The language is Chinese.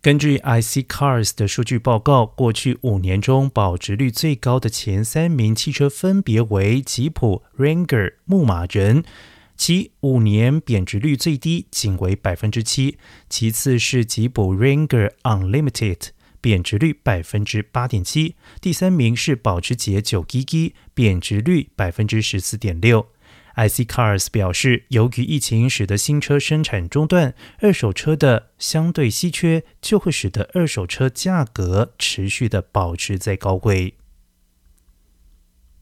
根据 IC Cars 的数据报告，过去五年中保值率最高的前三名汽车分别为吉普 Ranger 牧马人，其五年贬值率最低仅为百分之七；其次是吉普 Ranger Unlimited，贬值率百分之八点七；第三名是保时捷九 GT，贬值率百分之十四点六。iC Cars 表示，由于疫情使得新车生产中断，二手车的相对稀缺，就会使得二手车价格持续的保持在高位。